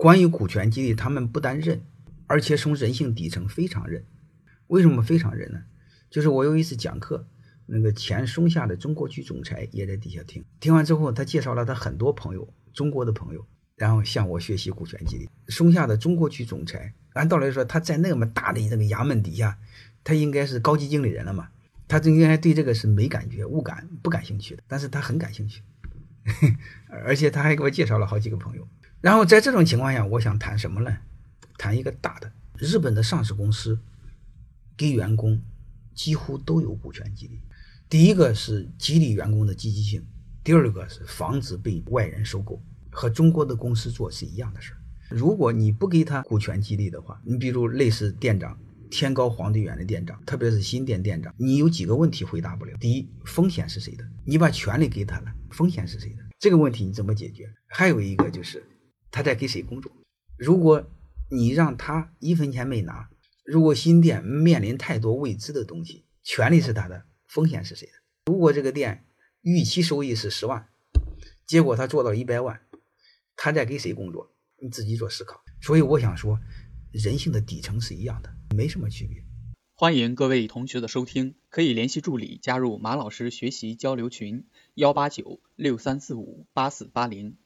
关于股权激励，他们不但认，而且从人性底层非常认。为什么非常认呢？就是我有一次讲课，那个前松下的中国区总裁也在底下听，听完之后，他介绍了他很多朋友，中国的朋友，然后向我学习股权激励。松下的中国区总裁，按道理说他在那么大的这个衙门底下，他应该是高级经理人了嘛，他应该对这个是没感觉、无感、不感兴趣的，但是他很感兴趣。而且他还给我介绍了好几个朋友，然后在这种情况下，我想谈什么呢？谈一个大的，日本的上市公司给员工几乎都有股权激励。第一个是激励员工的积极性，第二个是防止被外人收购，和中国的公司做是一样的事儿。如果你不给他股权激励的话，你比如类似店长天高皇帝远的店长，特别是新店店长，你有几个问题回答不了。第一，风险是谁的？你把权利给他了。风险是谁的？这个问题你怎么解决？还有一个就是他在给谁工作？如果你让他一分钱没拿，如果新店面临太多未知的东西，权利是他的，风险是谁的？如果这个店预期收益是十万，结果他做到一百万，他在给谁工作？你自己做思考。所以我想说，人性的底层是一样的，没什么区别。欢迎各位同学的收听，可以联系助理加入马老师学习交流群：幺八九六三四五八四八零。